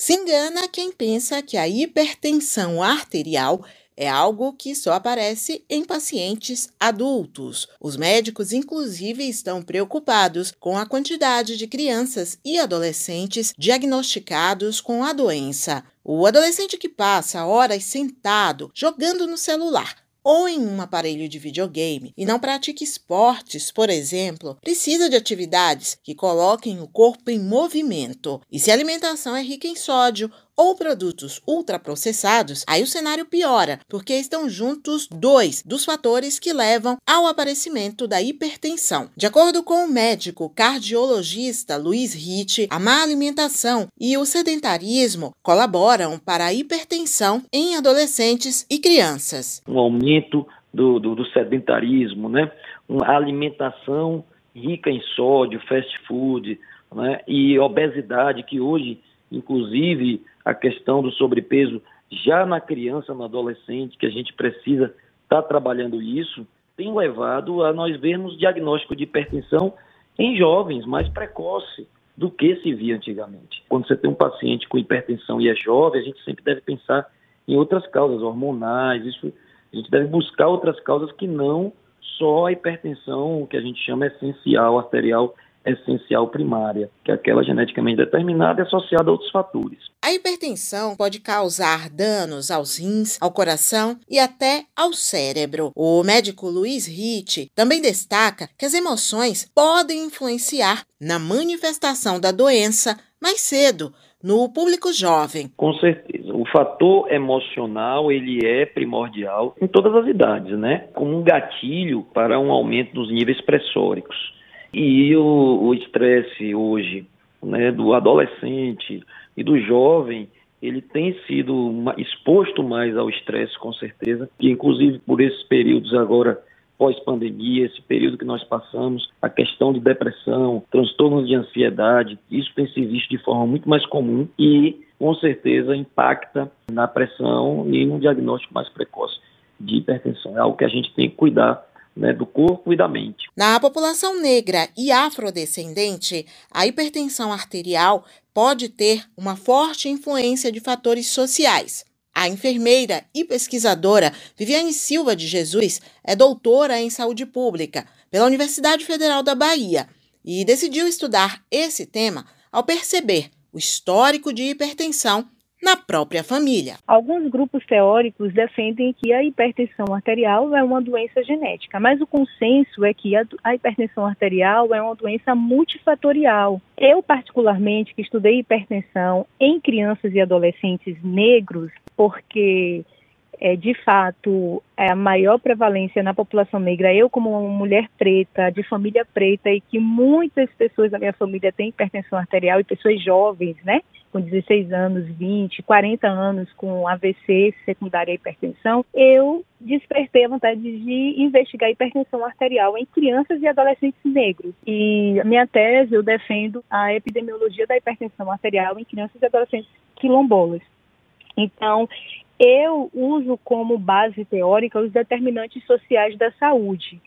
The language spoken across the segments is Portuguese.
Se engana quem pensa que a hipertensão arterial é algo que só aparece em pacientes adultos. Os médicos, inclusive, estão preocupados com a quantidade de crianças e adolescentes diagnosticados com a doença. O adolescente que passa horas sentado jogando no celular ou em um aparelho de videogame e não pratica esportes, por exemplo, precisa de atividades que coloquem o corpo em movimento. E se a alimentação é rica em sódio ou produtos ultraprocessados, aí o cenário piora, porque estão juntos dois dos fatores que levam ao aparecimento da hipertensão. De acordo com o médico cardiologista Luiz Ritt, a má alimentação e o sedentarismo colaboram para a hipertensão em adolescentes e crianças. Um aumento do, do, do sedentarismo, né? Uma alimentação rica em sódio, fast food, né? e obesidade que hoje inclusive a questão do sobrepeso já na criança, no adolescente, que a gente precisa estar tá trabalhando isso, tem levado a nós vermos diagnóstico de hipertensão em jovens mais precoce do que se via antigamente. Quando você tem um paciente com hipertensão e é jovem, a gente sempre deve pensar em outras causas hormonais, isso a gente deve buscar outras causas que não só a hipertensão, que a gente chama essencial arterial essencial primária, que é aquela geneticamente determinada e associada a outros fatores. A hipertensão pode causar danos aos rins, ao coração e até ao cérebro. O médico Luiz Ritt também destaca que as emoções podem influenciar na manifestação da doença mais cedo, no público jovem. Com certeza. O fator emocional, ele é primordial em todas as idades, né? Como um gatilho para um aumento dos níveis pressóricos. E o estresse hoje, né, do adolescente e do jovem, ele tem sido exposto mais ao estresse, com certeza, e inclusive por esses períodos agora pós-pandemia, esse período que nós passamos, a questão de depressão, transtornos de ansiedade, isso tem se visto de forma muito mais comum e, com certeza, impacta na pressão e no diagnóstico mais precoce de hipertensão. É algo que a gente tem que cuidar né, do corpo e da mente. Na população negra e afrodescendente, a hipertensão arterial pode ter uma forte influência de fatores sociais. A enfermeira e pesquisadora Viviane Silva de Jesus é doutora em saúde pública pela Universidade Federal da Bahia e decidiu estudar esse tema ao perceber o histórico de hipertensão na própria família. Alguns grupos teóricos defendem que a hipertensão arterial é uma doença genética, mas o consenso é que a, hipertensão arterial é uma doença multifatorial. Eu, particularmente, que estudei hipertensão em crianças e adolescentes negros, porque é, de fato, é a maior prevalência na população negra. Eu, como uma mulher preta, de família preta, e que muitas pessoas da minha família têm hipertensão arterial, e pessoas jovens, né? Com 16 anos, 20, 40 anos, com AVC secundária hipertensão, eu despertei a vontade de investigar hipertensão arterial em crianças e adolescentes negros. E a minha tese, eu defendo a epidemiologia da hipertensão arterial em crianças e adolescentes quilombolas. Então, eu uso como base teórica os determinantes sociais da saúde.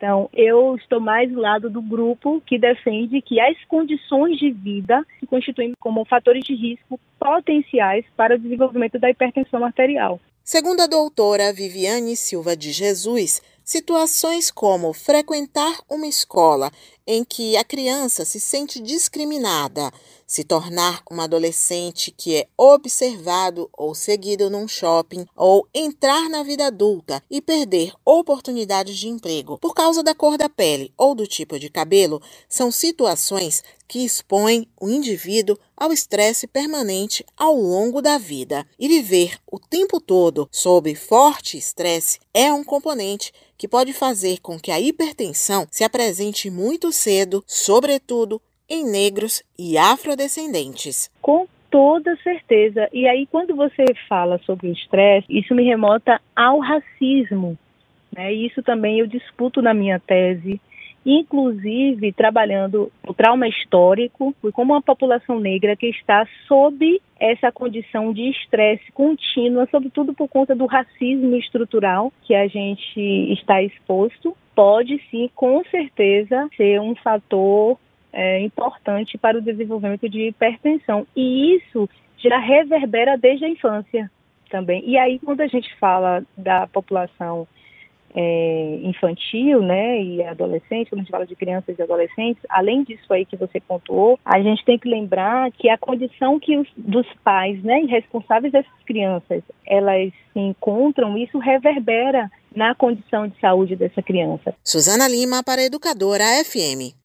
Então, eu estou mais do lado do grupo que defende que as condições de vida se constituem como fatores de risco potenciais para o desenvolvimento da hipertensão arterial. Segundo a doutora Viviane Silva de Jesus, situações como frequentar uma escola em que a criança se sente discriminada, se tornar uma adolescente que é observado ou seguido num shopping, ou entrar na vida adulta e perder oportunidades de emprego por causa da cor da pele ou do tipo de cabelo, são situações que expõem o indivíduo ao estresse permanente ao longo da vida. E viver o tempo todo sob forte estresse é um componente que pode fazer com que a hipertensão se apresente muito cedo, sobretudo em negros e afrodescendentes. Com toda certeza. E aí, quando você fala sobre o estresse, isso me remota ao racismo. Né? Isso também eu disputo na minha tese, inclusive trabalhando o trauma histórico como uma população negra que está sob essa condição de estresse contínua, sobretudo por conta do racismo estrutural que a gente está exposto, pode sim, com certeza, ser um fator é, importante para o desenvolvimento de hipertensão. E isso já reverbera desde a infância também. E aí, quando a gente fala da população é, infantil, né, e adolescente, quando a gente fala de crianças e adolescentes, além disso aí que você pontuou, a gente tem que lembrar que a condição que os, dos pais, né, responsáveis dessas crianças, elas se encontram, isso reverbera na condição de saúde dessa criança. Suzana Lima para a Educadora FM.